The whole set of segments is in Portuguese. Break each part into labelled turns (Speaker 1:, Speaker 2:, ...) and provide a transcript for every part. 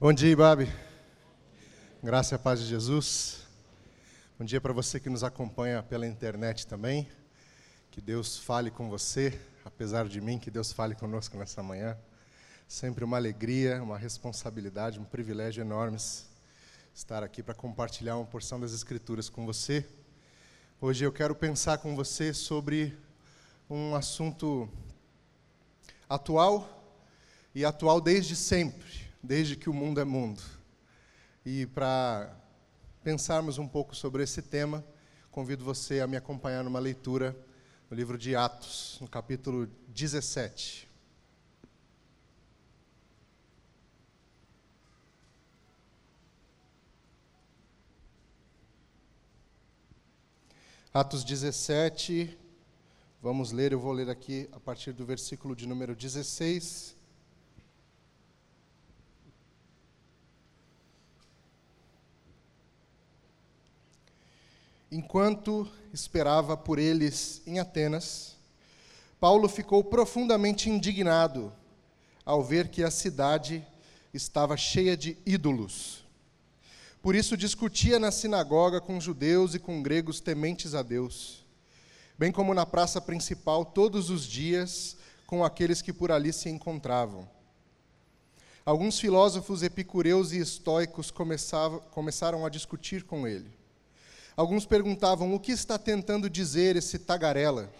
Speaker 1: Bom dia, Babi. Graça e paz de Jesus. Bom dia para você que nos acompanha pela internet também. Que Deus fale com você, apesar de mim, que Deus fale conosco nessa manhã. Sempre uma alegria, uma responsabilidade, um privilégio enorme estar aqui para compartilhar uma porção das Escrituras com você. Hoje eu quero pensar com você sobre um assunto atual e atual desde sempre desde que o mundo é mundo. E para pensarmos um pouco sobre esse tema, convido você a me acompanhar numa leitura no livro de Atos, no capítulo 17. Atos 17, vamos ler, eu vou ler aqui a partir do versículo de número 16 Enquanto esperava por eles em Atenas, Paulo ficou profundamente indignado ao ver que a cidade estava cheia de ídolos. Por isso discutia na sinagoga com judeus e com gregos tementes a Deus, bem como na praça principal todos os dias com aqueles que por ali se encontravam. Alguns filósofos epicureus e estoicos começaram a discutir com ele. Alguns perguntavam: o que está tentando dizer esse tagarela?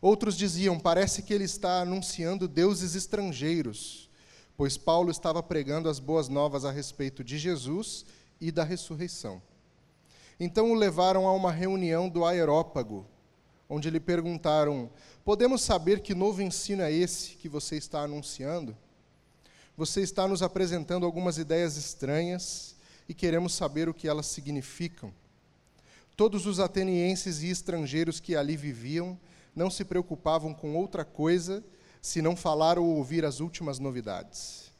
Speaker 1: Outros diziam: parece que ele está anunciando deuses estrangeiros, pois Paulo estava pregando as boas novas a respeito de Jesus e da ressurreição. Então o levaram a uma reunião do Aerópago, onde lhe perguntaram: Podemos saber que novo ensino é esse que você está anunciando? Você está nos apresentando algumas ideias estranhas e queremos saber o que elas significam. Todos os atenienses e estrangeiros que ali viviam não se preocupavam com outra coisa senão falar ou ouvir as últimas novidades.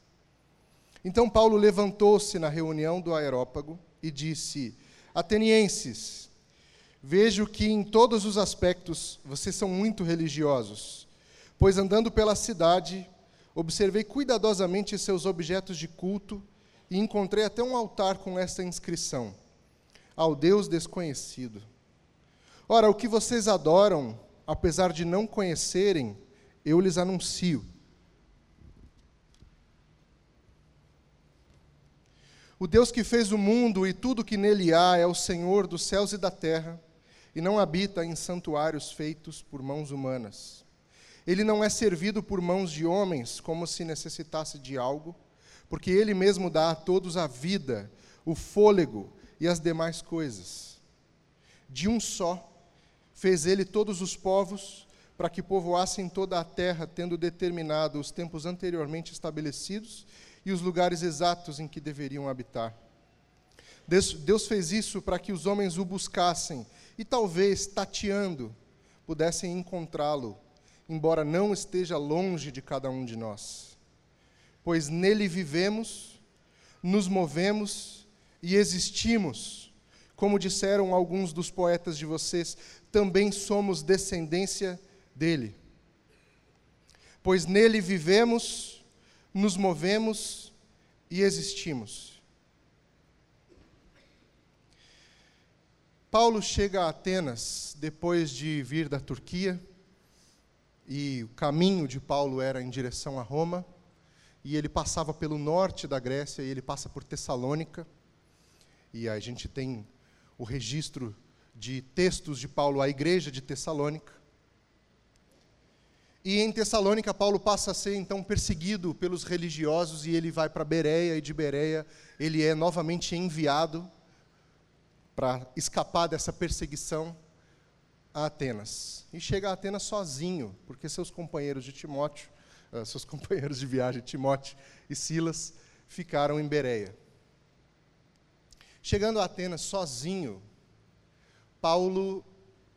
Speaker 1: Então Paulo levantou-se na reunião do Aerópago e disse: Atenienses, vejo que em todos os aspectos vocês são muito religiosos, pois andando pela cidade, observei cuidadosamente seus objetos de culto e encontrei até um altar com esta inscrição: ao Deus desconhecido. Ora, o que vocês adoram, apesar de não conhecerem, eu lhes anuncio. O Deus que fez o mundo e tudo que nele há é o Senhor dos céus e da terra, e não habita em santuários feitos por mãos humanas. Ele não é servido por mãos de homens como se necessitasse de algo, porque ele mesmo dá a todos a vida, o fôlego e as demais coisas. De um só, fez ele todos os povos, para que povoassem toda a terra, tendo determinado os tempos anteriormente estabelecidos e os lugares exatos em que deveriam habitar. Deus fez isso para que os homens o buscassem e, talvez, tateando, pudessem encontrá-lo, embora não esteja longe de cada um de nós. Pois nele vivemos, nos movemos e existimos. Como disseram alguns dos poetas de vocês, também somos descendência dele. Pois nele vivemos, nos movemos e existimos. Paulo chega a Atenas depois de vir da Turquia, e o caminho de Paulo era em direção a Roma, e ele passava pelo norte da Grécia e ele passa por Tessalônica e a gente tem o registro de textos de Paulo à igreja de Tessalônica. E em Tessalônica, Paulo passa a ser então perseguido pelos religiosos e ele vai para Bereia, e de Bereia ele é novamente enviado para escapar dessa perseguição a Atenas. E chega a Atenas sozinho, porque seus companheiros de Timóteo, uh, seus companheiros de viagem, Timóteo e Silas, ficaram em Bereia. Chegando a Atenas sozinho, Paulo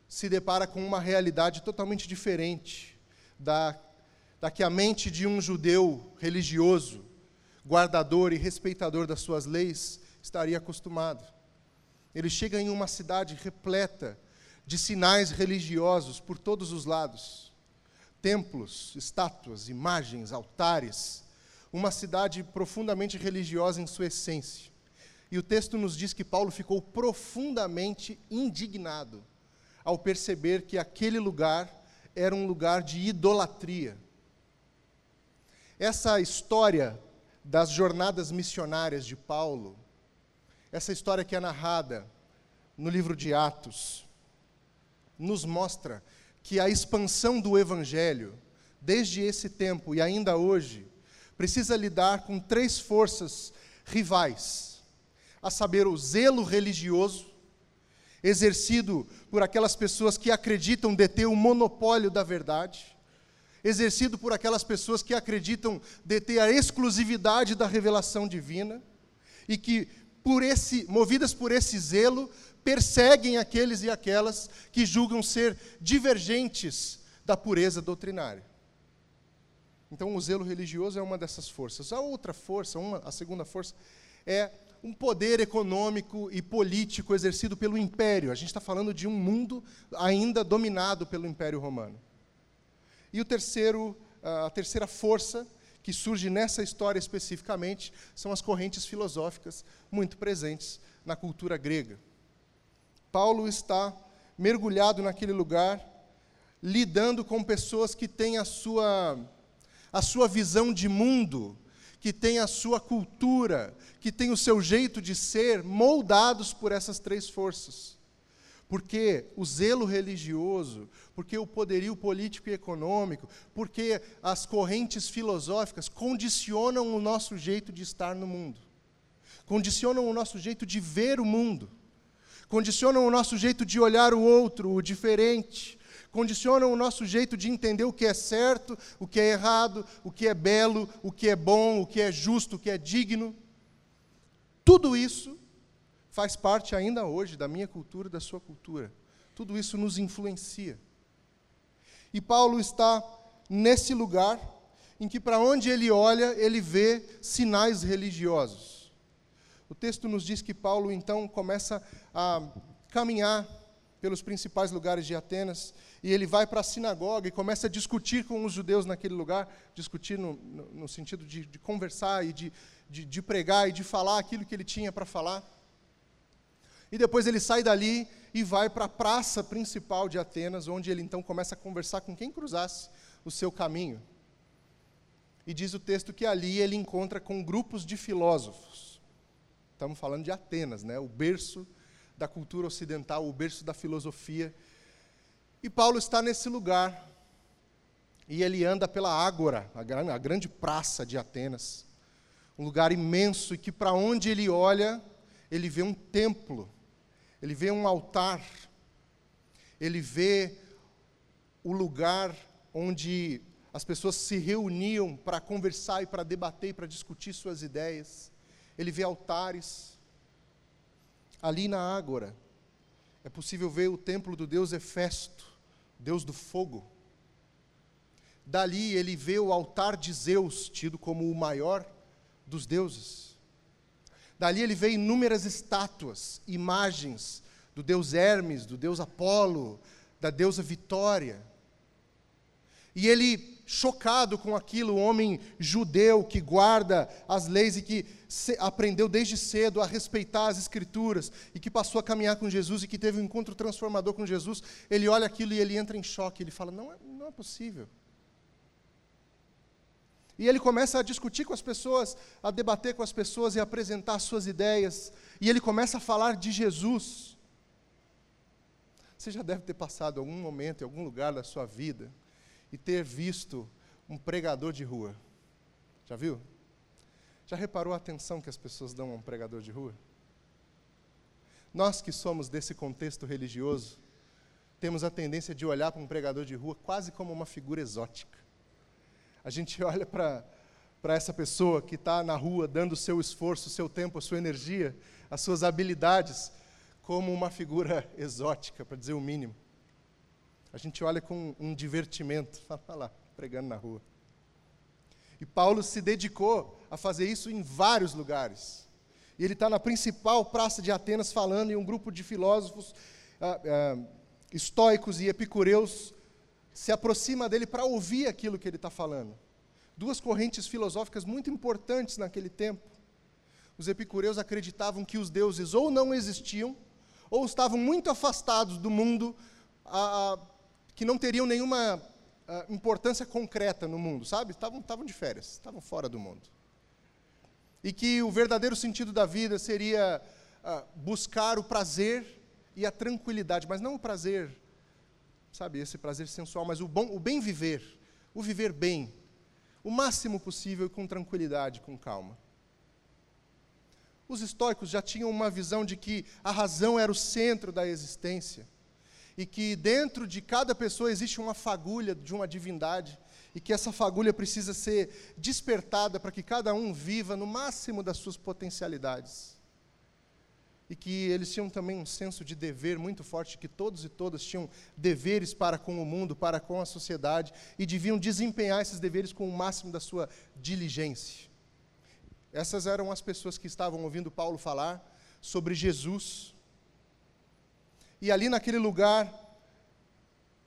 Speaker 1: se depara com uma realidade totalmente diferente da, da que a mente de um judeu religioso, guardador e respeitador das suas leis, estaria acostumado. Ele chega em uma cidade repleta de sinais religiosos por todos os lados templos, estátuas, imagens, altares, uma cidade profundamente religiosa em sua essência. E o texto nos diz que Paulo ficou profundamente indignado ao perceber que aquele lugar era um lugar de idolatria. Essa história das jornadas missionárias de Paulo, essa história que é narrada no livro de Atos, nos mostra que a expansão do evangelho, desde esse tempo e ainda hoje, precisa lidar com três forças rivais: a saber, o zelo religioso, exercido por aquelas pessoas que acreditam deter o monopólio da verdade, exercido por aquelas pessoas que acreditam deter a exclusividade da revelação divina e que por esse, movidas por esse zelo, perseguem aqueles e aquelas que julgam ser divergentes da pureza doutrinária. Então, o zelo religioso é uma dessas forças. A outra força, uma, a segunda força, é um poder econômico e político exercido pelo império. A gente está falando de um mundo ainda dominado pelo Império Romano. E o terceiro, a terceira força que surge nessa história especificamente são as correntes filosóficas muito presentes na cultura grega. Paulo está mergulhado naquele lugar, lidando com pessoas que têm a sua a sua visão de mundo, que tem a sua cultura, que tem o seu jeito de ser, moldados por essas três forças. Porque o zelo religioso, porque o poderio político e econômico, porque as correntes filosóficas condicionam o nosso jeito de estar no mundo, condicionam o nosso jeito de ver o mundo, condicionam o nosso jeito de olhar o outro, o diferente, condicionam o nosso jeito de entender o que é certo, o que é errado, o que é belo, o que é bom, o que é justo, o que é digno. Tudo isso faz parte ainda hoje da minha cultura da sua cultura. Tudo isso nos influencia. E Paulo está nesse lugar em que, para onde ele olha, ele vê sinais religiosos. O texto nos diz que Paulo então começa a caminhar pelos principais lugares de Atenas e ele vai para a sinagoga e começa a discutir com os judeus naquele lugar, discutir no, no, no sentido de, de, conversar e de, de, de pregar e de falar aquilo que ele tinha para falar. E depois ele sai dali e vai para a praça principal de Atenas, onde ele então começa a conversar com quem cruzasse o seu caminho. E diz o texto que ali ele encontra com grupos de filósofos. Estamos falando de Atenas, né? o berço da cultura ocidental, o berço da filosofia e Paulo está nesse lugar. E ele anda pela Ágora, a grande praça de Atenas. Um lugar imenso e que, para onde ele olha, ele vê um templo, ele vê um altar, ele vê o lugar onde as pessoas se reuniam para conversar e para debater e para discutir suas ideias. Ele vê altares. Ali na Ágora, é possível ver o templo do deus Hefesto Deus do fogo. Dali ele vê o altar de Zeus, tido como o maior dos deuses. Dali ele vê inúmeras estátuas, imagens do deus Hermes, do deus Apolo, da deusa Vitória. E ele, chocado com aquilo, o homem judeu que guarda as leis e que aprendeu desde cedo a respeitar as Escrituras e que passou a caminhar com Jesus e que teve um encontro transformador com Jesus, ele olha aquilo e ele entra em choque. Ele fala: não é, não é possível. E ele começa a discutir com as pessoas, a debater com as pessoas e apresentar suas ideias. E ele começa a falar de Jesus. Você já deve ter passado algum momento em algum lugar da sua vida e ter visto um pregador de rua. Já viu? Já reparou a atenção que as pessoas dão a um pregador de rua? Nós que somos desse contexto religioso, temos a tendência de olhar para um pregador de rua quase como uma figura exótica. A gente olha para para essa pessoa que está na rua dando o seu esforço, o seu tempo, a sua energia, as suas habilidades, como uma figura exótica, para dizer o mínimo. A gente olha com um divertimento, fala lá, pregando na rua. E Paulo se dedicou a fazer isso em vários lugares. E ele está na principal praça de Atenas falando, e um grupo de filósofos ah, ah, estoicos e epicureus se aproxima dele para ouvir aquilo que ele está falando. duas correntes filosóficas muito importantes naquele tempo. Os epicureus acreditavam que os deuses ou não existiam, ou estavam muito afastados do mundo, que não teriam nenhuma a, importância concreta no mundo, sabe? Estavam, de férias, estavam fora do mundo. E que o verdadeiro sentido da vida seria buscar o prazer e a tranquilidade, mas não o prazer, sabe, esse prazer sensual, mas o bom, o bem viver, o viver bem, o máximo possível com tranquilidade, com calma. Os estoicos já tinham uma visão de que a razão era o centro da existência e que dentro de cada pessoa existe uma fagulha de uma divindade e que essa fagulha precisa ser despertada para que cada um viva no máximo das suas potencialidades. E que eles tinham também um senso de dever muito forte, que todos e todas tinham deveres para com o mundo, para com a sociedade, e deviam desempenhar esses deveres com o máximo da sua diligência. Essas eram as pessoas que estavam ouvindo Paulo falar sobre Jesus. E ali naquele lugar,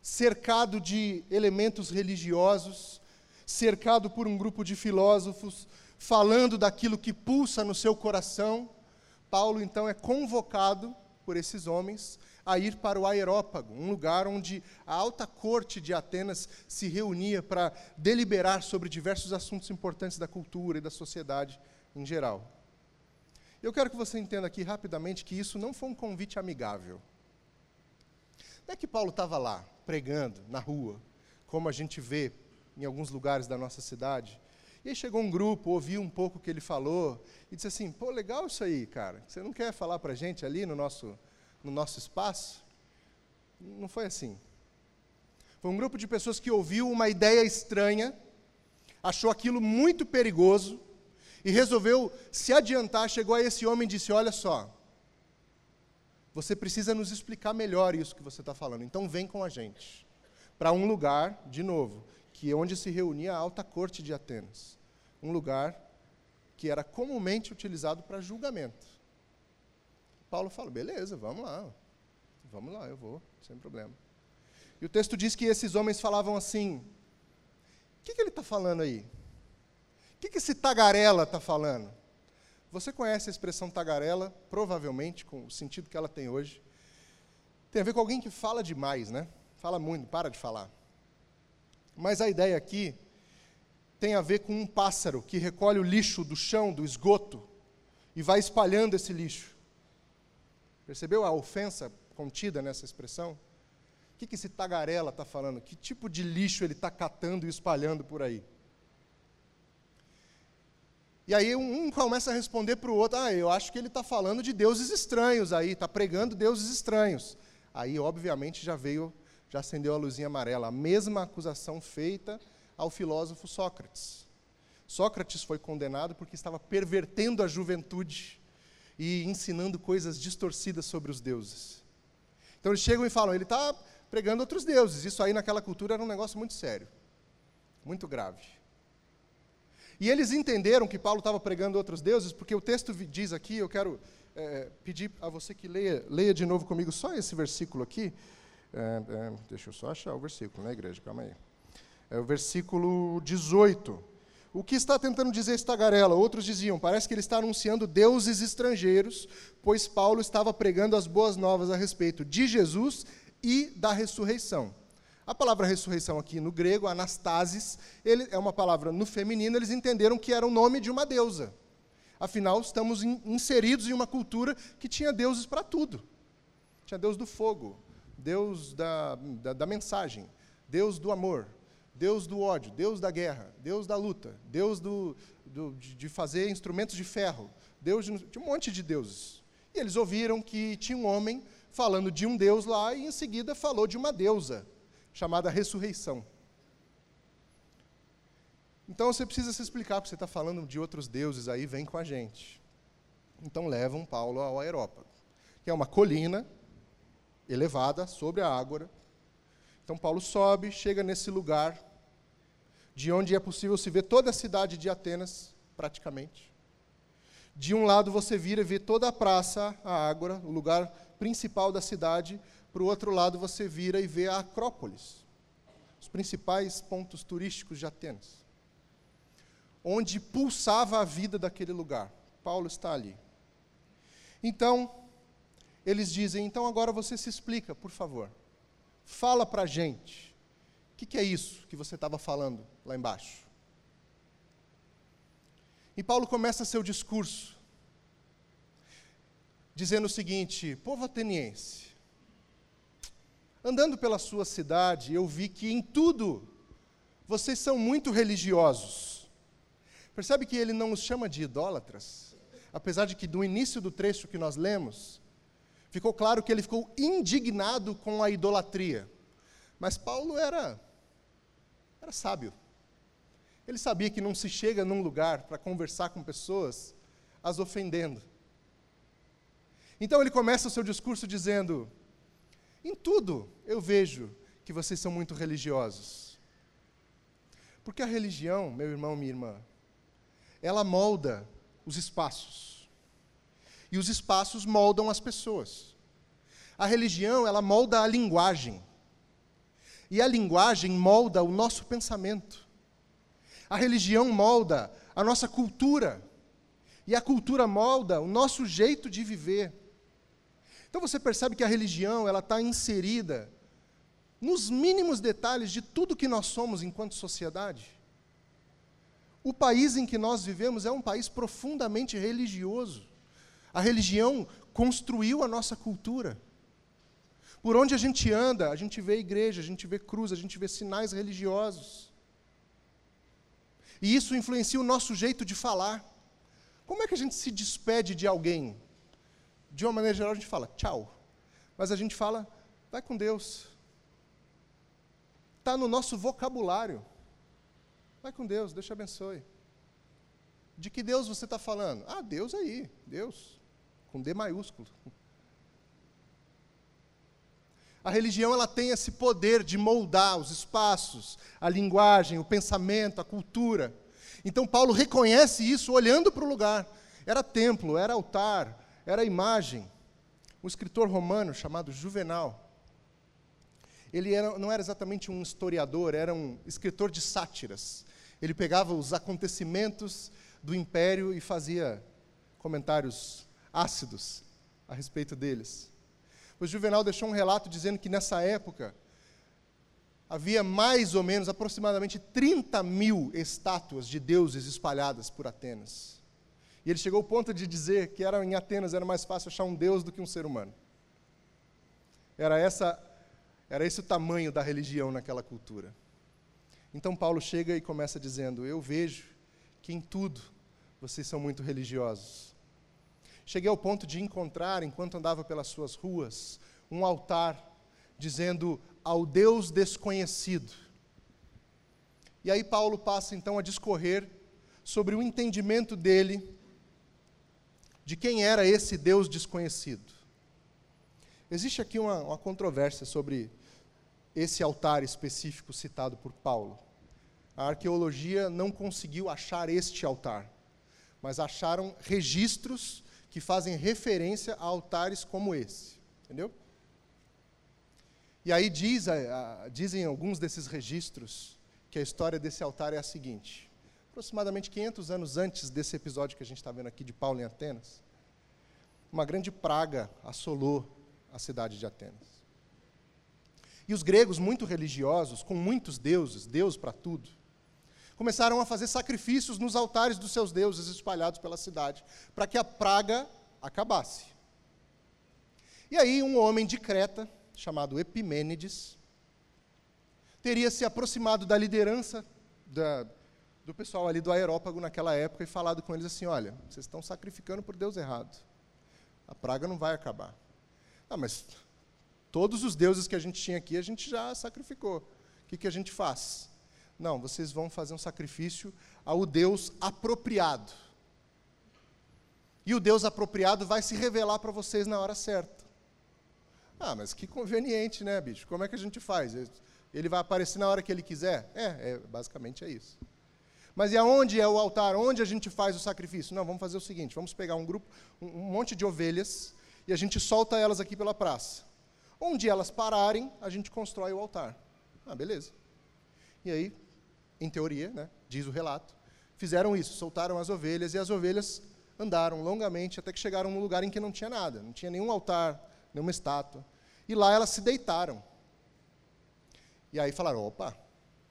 Speaker 1: cercado de elementos religiosos, cercado por um grupo de filósofos, falando daquilo que pulsa no seu coração, Paulo então é convocado por esses homens a ir para o Aerópago, um lugar onde a alta corte de Atenas se reunia para deliberar sobre diversos assuntos importantes da cultura e da sociedade em geral. Eu quero que você entenda aqui rapidamente que isso não foi um convite amigável. É que Paulo estava lá, pregando, na rua, como a gente vê em alguns lugares da nossa cidade. E aí chegou um grupo, ouviu um pouco o que ele falou, e disse assim: pô, legal isso aí, cara. Você não quer falar para a gente ali no nosso, no nosso espaço? Não foi assim. Foi um grupo de pessoas que ouviu uma ideia estranha, achou aquilo muito perigoso, e resolveu se adiantar, chegou a esse homem e disse: Olha só, você precisa nos explicar melhor isso que você está falando, então vem com a gente. Para um lugar, de novo, que é onde se reunia a alta corte de Atenas. Um lugar que era comumente utilizado para julgamento. Paulo fala: beleza, vamos lá, vamos lá, eu vou, sem problema. E o texto diz que esses homens falavam assim: o que, que ele está falando aí? O que, que esse tagarela está falando? Você conhece a expressão tagarela, provavelmente, com o sentido que ela tem hoje. Tem a ver com alguém que fala demais, né? Fala muito, para de falar. Mas a ideia aqui tem a ver com um pássaro que recolhe o lixo do chão, do esgoto, e vai espalhando esse lixo. Percebeu a ofensa contida nessa expressão? O que, esse tagarela está falando? Que tipo de lixo ele está catando e espalhando por aí? E aí um começa a responder para o outro: ah, eu acho que ele está falando de deuses estranhos aí, está pregando deuses estranhos. Aí, obviamente, já veio, já acendeu a luzinha amarela. A mesma acusação feita ao filósofo Sócrates. Sócrates foi condenado porque estava pervertendo a juventude e ensinando coisas distorcidas sobre os deuses. Então eles chegam e falam: ele está pregando outros deuses. Isso aí naquela cultura era um negócio muito sério, muito grave. E eles entenderam que Paulo estava pregando outros deuses, porque o texto diz aqui, eu quero é, pedir a você que leia, leia de novo comigo só esse versículo aqui. É, é, deixa eu só achar o versículo, né, igreja? Calma aí. É o versículo 18. O que está tentando dizer esta tagarela? Outros diziam, parece que ele está anunciando deuses estrangeiros, pois Paulo estava pregando as boas novas a respeito de Jesus e da ressurreição. A palavra ressurreição aqui no grego, anastasis, ele, é uma palavra no feminino, eles entenderam que era o nome de uma deusa. Afinal, estamos in, inseridos em uma cultura que tinha deuses para tudo. Tinha Deus do fogo, Deus da, da, da mensagem, Deus do amor, Deus do ódio, Deus da guerra, Deus da luta, Deus do, do, de fazer instrumentos de ferro, Deus de, de um monte de deuses. E eles ouviram que tinha um homem falando de um Deus lá e em seguida falou de uma deusa chamada ressurreição. Então você precisa se explicar, porque você está falando de outros deuses aí, vem com a gente. Então levam Paulo ao Aerópago, que é uma colina elevada sobre a ágora. Então Paulo sobe, chega nesse lugar, de onde é possível se ver toda a cidade de Atenas, praticamente. De um lado você vira e vê toda a praça, a ágora, o lugar principal da cidade, para o outro lado você vira e vê a Acrópolis, os principais pontos turísticos de Atenas. onde pulsava a vida daquele lugar. Paulo está ali. Então, eles dizem: então agora você se explica, por favor. Fala para a gente. O que, que é isso que você estava falando lá embaixo? E Paulo começa seu discurso dizendo o seguinte: povo ateniense, andando pela sua cidade, eu vi que em tudo vocês são muito religiosos. Percebe que ele não os chama de idólatras? Apesar de que do início do trecho que nós lemos, ficou claro que ele ficou indignado com a idolatria. Mas Paulo era era sábio. Ele sabia que não se chega num lugar para conversar com pessoas as ofendendo. Então ele começa o seu discurso dizendo: Em tudo eu vejo que vocês são muito religiosos. Porque a religião, meu irmão, minha irmã, ela molda os espaços. E os espaços moldam as pessoas. A religião, ela molda a linguagem. E a linguagem molda o nosso pensamento. A religião molda a nossa cultura. E a cultura molda o nosso jeito de viver. Então você percebe que a religião ela está inserida nos mínimos detalhes de tudo que nós somos enquanto sociedade. O país em que nós vivemos é um país profundamente religioso. A religião construiu a nossa cultura. Por onde a gente anda, a gente vê igreja, a gente vê cruz, a gente vê sinais religiosos. E isso influencia o nosso jeito de falar. Como é que a gente se despede de alguém? De uma maneira geral, a gente fala tchau. Mas a gente fala, vai com Deus. Está no nosso vocabulário. Vai com Deus, Deus te abençoe. De que Deus você está falando? Ah, Deus aí, Deus, com D maiúsculo. A religião ela tem esse poder de moldar os espaços, a linguagem, o pensamento, a cultura. Então Paulo reconhece isso olhando para o lugar. Era templo, era altar, era imagem. Um escritor romano chamado Juvenal, ele era, não era exatamente um historiador, era um escritor de sátiras. Ele pegava os acontecimentos do império e fazia comentários ácidos a respeito deles. O Juvenal deixou um relato dizendo que nessa época havia mais ou menos aproximadamente 30 mil estátuas de deuses espalhadas por Atenas. E ele chegou ao ponto de dizer que era, em Atenas era mais fácil achar um deus do que um ser humano. Era, essa, era esse o tamanho da religião naquela cultura. Então Paulo chega e começa dizendo: Eu vejo que em tudo vocês são muito religiosos. Cheguei ao ponto de encontrar, enquanto andava pelas suas ruas, um altar dizendo ao Deus desconhecido. E aí Paulo passa então a discorrer sobre o entendimento dele de quem era esse Deus desconhecido. Existe aqui uma, uma controvérsia sobre esse altar específico citado por Paulo. A arqueologia não conseguiu achar este altar, mas acharam registros que fazem referência a altares como esse. Entendeu? E aí diz, a, a, dizem alguns desses registros que a história desse altar é a seguinte: aproximadamente 500 anos antes desse episódio que a gente está vendo aqui de Paulo em Atenas, uma grande praga assolou a cidade de Atenas. E os gregos, muito religiosos, com muitos deuses, Deus para tudo, começaram a fazer sacrifícios nos altares dos seus deuses espalhados pela cidade, para que a praga acabasse. E aí, um homem de Creta, chamado Epimênides, teria se aproximado da liderança da, do pessoal ali do aerópago naquela época e falado com eles assim: olha, vocês estão sacrificando por Deus errado. A praga não vai acabar. Ah, mas todos os deuses que a gente tinha aqui, a gente já sacrificou. O que, que a gente faz? Não, vocês vão fazer um sacrifício ao Deus apropriado. E o Deus apropriado vai se revelar para vocês na hora certa. Ah, mas que conveniente, né, bicho? Como é que a gente faz? Ele vai aparecer na hora que ele quiser? É, é basicamente é isso. Mas e aonde é o altar? Onde a gente faz o sacrifício? Não, vamos fazer o seguinte: vamos pegar um grupo, um, um monte de ovelhas e a gente solta elas aqui pela praça. Onde elas pararem, a gente constrói o altar. Ah, beleza. E aí em teoria, né, diz o relato, fizeram isso, soltaram as ovelhas e as ovelhas andaram longamente até que chegaram num lugar em que não tinha nada, não tinha nenhum altar, nenhuma estátua. E lá elas se deitaram. E aí falaram: opa,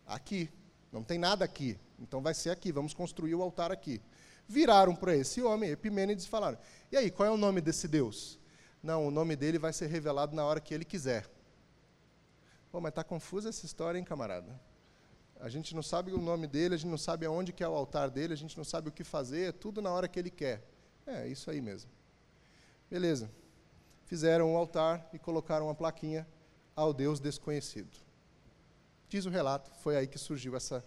Speaker 1: aqui, não tem nada aqui, então vai ser aqui, vamos construir o altar aqui. Viraram para esse homem, Epimênides, e falaram: e aí, qual é o nome desse Deus? Não, o nome dele vai ser revelado na hora que ele quiser. Pô, mas está confusa essa história, hein, camarada? A gente não sabe o nome dele, a gente não sabe aonde que é o altar dele, a gente não sabe o que fazer, é tudo na hora que ele quer. É, isso aí mesmo. Beleza. Fizeram o um altar e colocaram uma plaquinha ao Deus desconhecido. Diz o relato, foi aí que surgiu essa,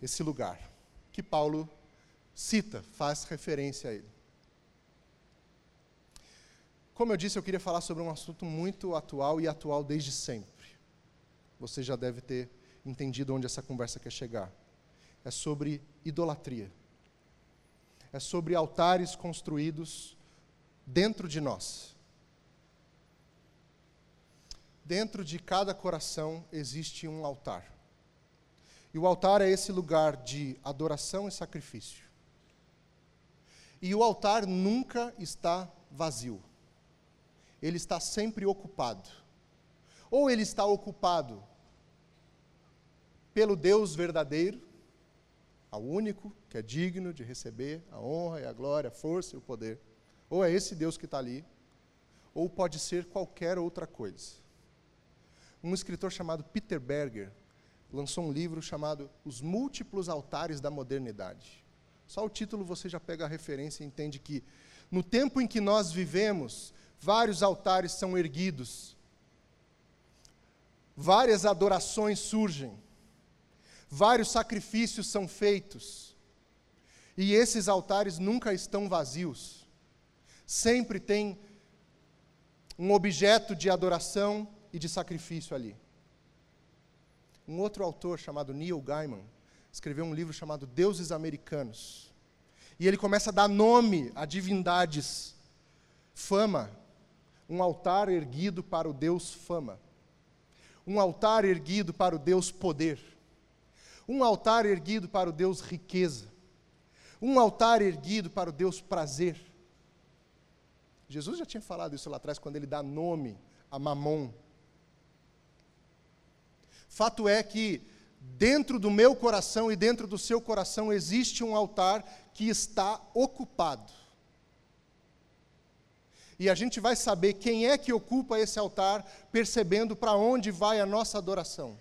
Speaker 1: esse lugar, que Paulo cita, faz referência a ele. Como eu disse, eu queria falar sobre um assunto muito atual e atual desde sempre. Você já deve ter entendido onde essa conversa quer chegar. É sobre idolatria. É sobre altares construídos dentro de nós. Dentro de cada coração existe um altar. E o altar é esse lugar de adoração e sacrifício. E o altar nunca está vazio. Ele está sempre ocupado. Ou ele está ocupado pelo Deus verdadeiro, ao único que é digno de receber a honra e a glória, a força e o poder. Ou é esse Deus que está ali, ou pode ser qualquer outra coisa. Um escritor chamado Peter Berger lançou um livro chamado Os Múltiplos Altares da Modernidade. Só o título você já pega a referência e entende que, no tempo em que nós vivemos, vários altares são erguidos, várias adorações surgem, vários sacrifícios são feitos, e esses altares nunca estão vazios, sempre tem um objeto de adoração e de sacrifício ali. Um outro autor chamado Neil Gaiman escreveu um livro chamado Deuses Americanos. E ele começa a dar nome a divindades. Fama, um altar erguido para o Deus Fama. Um altar erguido para o Deus Poder. Um altar erguido para o Deus Riqueza. Um altar erguido para o Deus Prazer. Jesus já tinha falado isso lá atrás, quando ele dá nome a Mamon. Fato é que dentro do meu coração e dentro do seu coração existe um altar que está ocupado. E a gente vai saber quem é que ocupa esse altar, percebendo para onde vai a nossa adoração.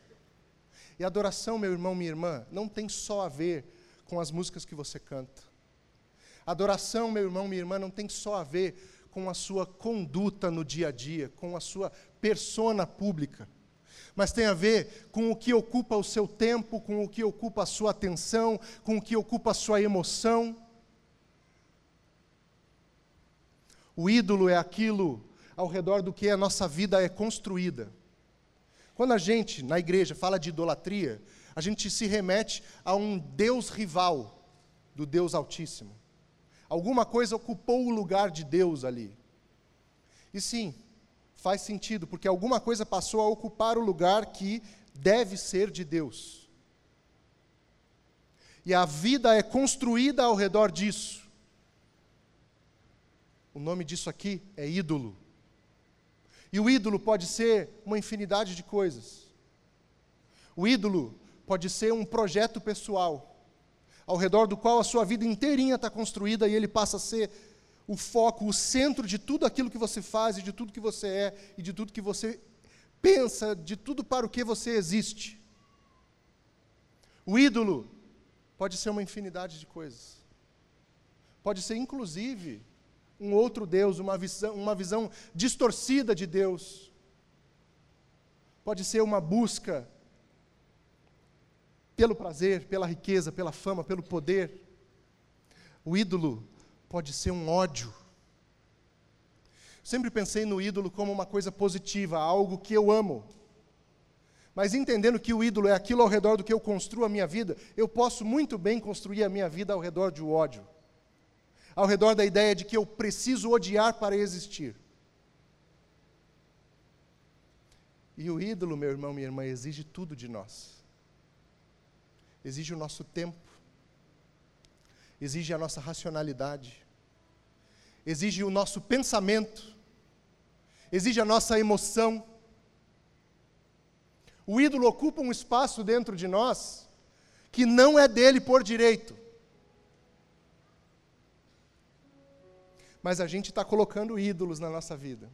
Speaker 1: E adoração, meu irmão, minha irmã, não tem só a ver com as músicas que você canta. Adoração, meu irmão, minha irmã, não tem só a ver com a sua conduta no dia a dia, com a sua persona pública mas tem a ver com o que ocupa o seu tempo, com o que ocupa a sua atenção, com o que ocupa a sua emoção. O ídolo é aquilo ao redor do que a nossa vida é construída. Quando a gente, na igreja, fala de idolatria, a gente se remete a um Deus rival do Deus Altíssimo. Alguma coisa ocupou o lugar de Deus ali. E sim, faz sentido, porque alguma coisa passou a ocupar o lugar que deve ser de Deus. E a vida é construída ao redor disso. O nome disso aqui é ídolo. E o ídolo pode ser uma infinidade de coisas. O ídolo pode ser um projeto pessoal, ao redor do qual a sua vida inteirinha está construída e ele passa a ser o foco, o centro de tudo aquilo que você faz, e de tudo que você é, e de tudo que você pensa, de tudo para o que você existe. O ídolo pode ser uma infinidade de coisas. Pode ser, inclusive, um outro Deus, uma visão, uma visão distorcida de Deus. Pode ser uma busca pelo prazer, pela riqueza, pela fama, pelo poder. O ídolo pode ser um ódio. Sempre pensei no ídolo como uma coisa positiva, algo que eu amo. Mas entendendo que o ídolo é aquilo ao redor do que eu construo a minha vida, eu posso muito bem construir a minha vida ao redor de ódio. Ao redor da ideia de que eu preciso odiar para existir. E o ídolo, meu irmão, minha irmã, exige tudo de nós. exige o nosso tempo, exige a nossa racionalidade, exige o nosso pensamento, exige a nossa emoção. O ídolo ocupa um espaço dentro de nós que não é dele por direito. Mas a gente está colocando ídolos na nossa vida.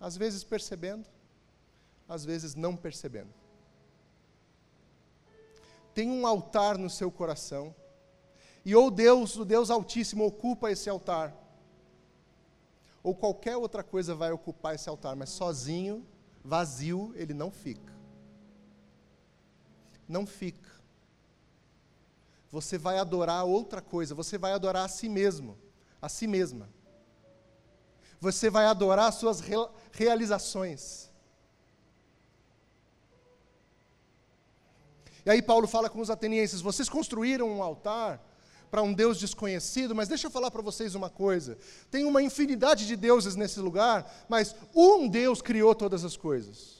Speaker 1: Às vezes percebendo, às vezes não percebendo. Tem um altar no seu coração, e ou Deus, o Deus Altíssimo, ocupa esse altar, ou qualquer outra coisa vai ocupar esse altar, mas sozinho, vazio, ele não fica. Não fica. Você vai adorar outra coisa, você vai adorar a si mesmo, a si mesma. Você vai adorar as suas realizações. E aí Paulo fala com os atenienses: vocês construíram um altar para um Deus desconhecido, mas deixa eu falar para vocês uma coisa: tem uma infinidade de deuses nesse lugar, mas um Deus criou todas as coisas.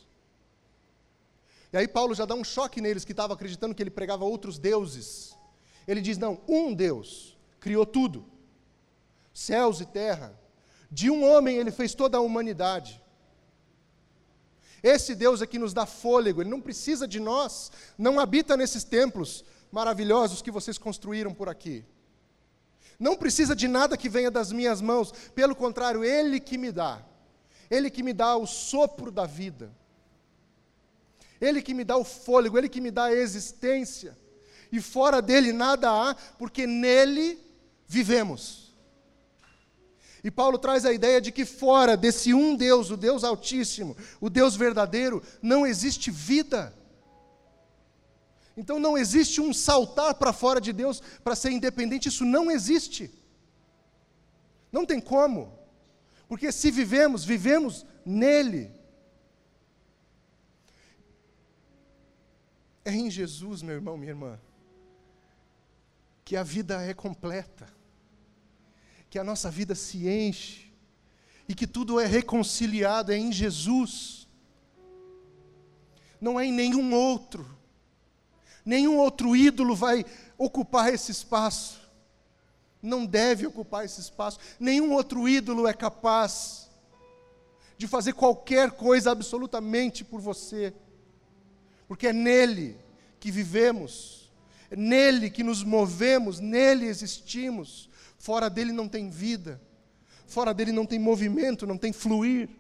Speaker 1: E aí Paulo já dá um choque neles que estavam acreditando que ele pregava outros deuses. Ele diz: não, um Deus criou tudo, céus e terra. De um homem ele fez toda a humanidade. Esse Deus aqui nos dá fôlego, ele não precisa de nós, não habita nesses templos maravilhosos que vocês construíram por aqui. Não precisa de nada que venha das minhas mãos, pelo contrário, ele que me dá. Ele que me dá o sopro da vida. Ele que me dá o fôlego, ele que me dá a existência. E fora dele nada há, porque nele vivemos. E Paulo traz a ideia de que fora desse um Deus, o Deus Altíssimo, o Deus verdadeiro, não existe vida. Então não existe um saltar para fora de Deus para ser independente, isso não existe. Não tem como. Porque se vivemos, vivemos nele. É em Jesus, meu irmão, minha irmã, que a vida é completa que a nossa vida se enche e que tudo é reconciliado, é em Jesus. Não é em nenhum outro. Nenhum outro ídolo vai ocupar esse espaço. Não deve ocupar esse espaço. Nenhum outro ídolo é capaz de fazer qualquer coisa absolutamente por você. Porque é nele que vivemos, é nele que nos movemos, nele existimos. Fora dele não tem vida. Fora dele não tem movimento, não tem fluir.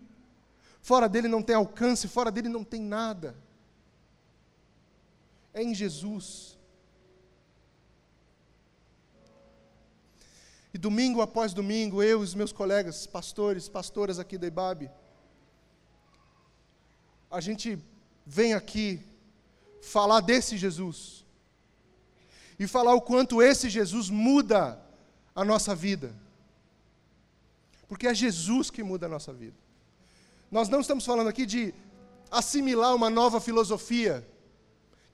Speaker 1: Fora dele não tem alcance, fora dele não tem nada. É em Jesus. E domingo após domingo, eu e os meus colegas, pastores, pastoras aqui da IBAB, a gente vem aqui falar desse Jesus. E falar o quanto esse Jesus muda a nossa vida. Porque é Jesus que muda a nossa vida. Nós não estamos falando aqui de assimilar uma nova filosofia,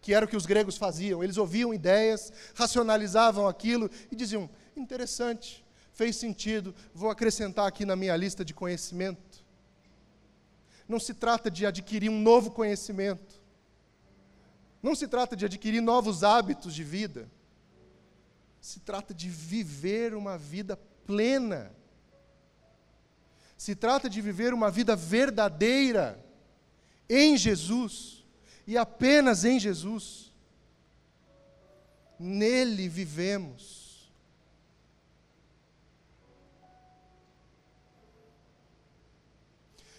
Speaker 1: que era o que os gregos faziam. Eles ouviam ideias, racionalizavam aquilo e diziam: interessante, fez sentido, vou acrescentar aqui na minha lista de conhecimento. Não se trata de adquirir um novo conhecimento. Não se trata de adquirir novos hábitos de vida se trata de viver uma vida plena. Se trata de viver uma vida verdadeira em Jesus e apenas em Jesus. Nele vivemos.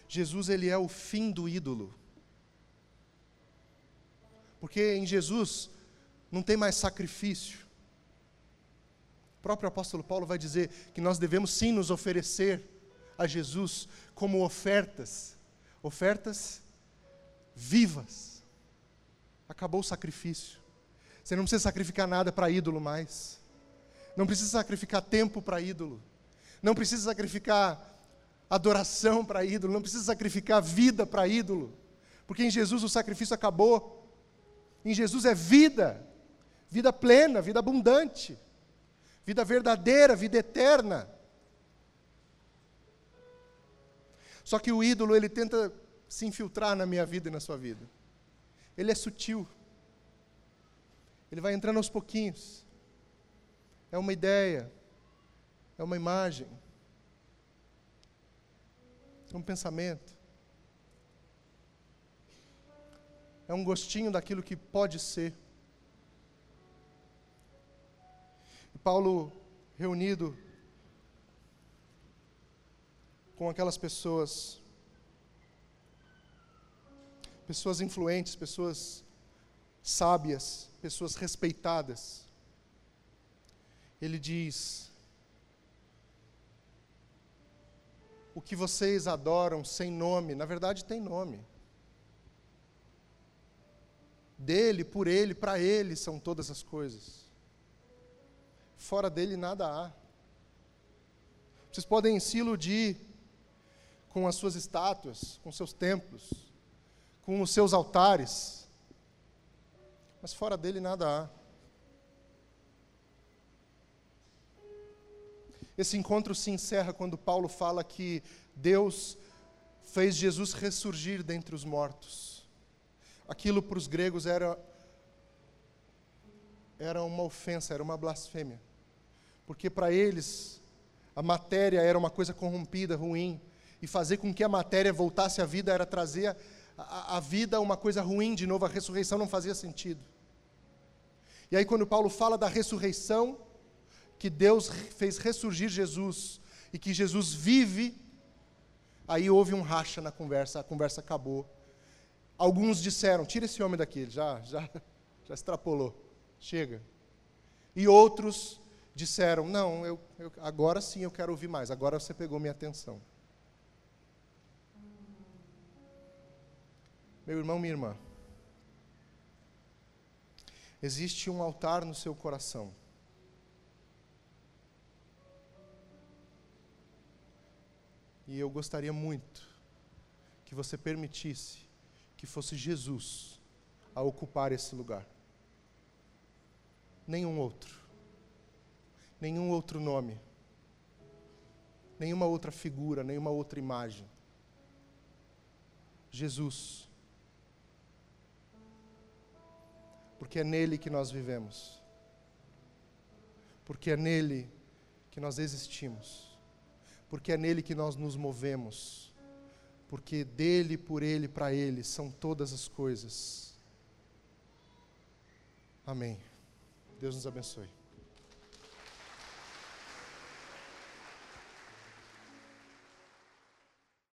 Speaker 1: Jesus ele é o fim do ídolo. Porque em Jesus não tem mais sacrifício próprio apóstolo Paulo vai dizer que nós devemos sim nos oferecer a Jesus como ofertas, ofertas vivas. Acabou o sacrifício. Você não precisa sacrificar nada para ídolo mais. Não precisa sacrificar tempo para ídolo. Não precisa sacrificar adoração para ídolo. Não precisa sacrificar vida para ídolo. Porque em Jesus o sacrifício acabou. Em Jesus é vida. Vida plena, vida abundante vida verdadeira, vida eterna. Só que o ídolo, ele tenta se infiltrar na minha vida e na sua vida. Ele é sutil. Ele vai entrando aos pouquinhos. É uma ideia, é uma imagem, é um pensamento. É um gostinho daquilo que pode ser. Paulo, reunido com aquelas pessoas, pessoas influentes, pessoas sábias, pessoas respeitadas, ele diz: O que vocês adoram sem nome, na verdade tem nome. Dele, por ele, para ele são todas as coisas. Fora dele nada há. Vocês podem se iludir com as suas estátuas, com seus templos, com os seus altares, mas fora dele nada há. Esse encontro se encerra quando Paulo fala que Deus fez Jesus ressurgir dentre os mortos. Aquilo para os gregos era era uma ofensa, era uma blasfêmia. Porque para eles a matéria era uma coisa corrompida, ruim, e fazer com que a matéria voltasse à vida era trazer a, a vida uma coisa ruim de novo, a ressurreição não fazia sentido. E aí, quando Paulo fala da ressurreição, que Deus fez ressurgir Jesus e que Jesus vive, aí houve um racha na conversa, a conversa acabou. Alguns disseram: tira esse homem daqui, já, já, já extrapolou, chega. E outros disseram: não, eu, eu, agora sim eu quero ouvir mais, agora você pegou minha atenção. Meu irmão, minha irmã, existe um altar no seu coração. E eu gostaria muito que você permitisse que fosse Jesus a ocupar esse lugar. Nenhum outro. Nenhum outro nome. Nenhuma outra figura, nenhuma outra imagem. Jesus porque é nele que nós vivemos, porque é nele que nós existimos, porque é nele que nós nos movemos, porque dele, por ele, para ele são todas as coisas. Amém. Deus nos abençoe.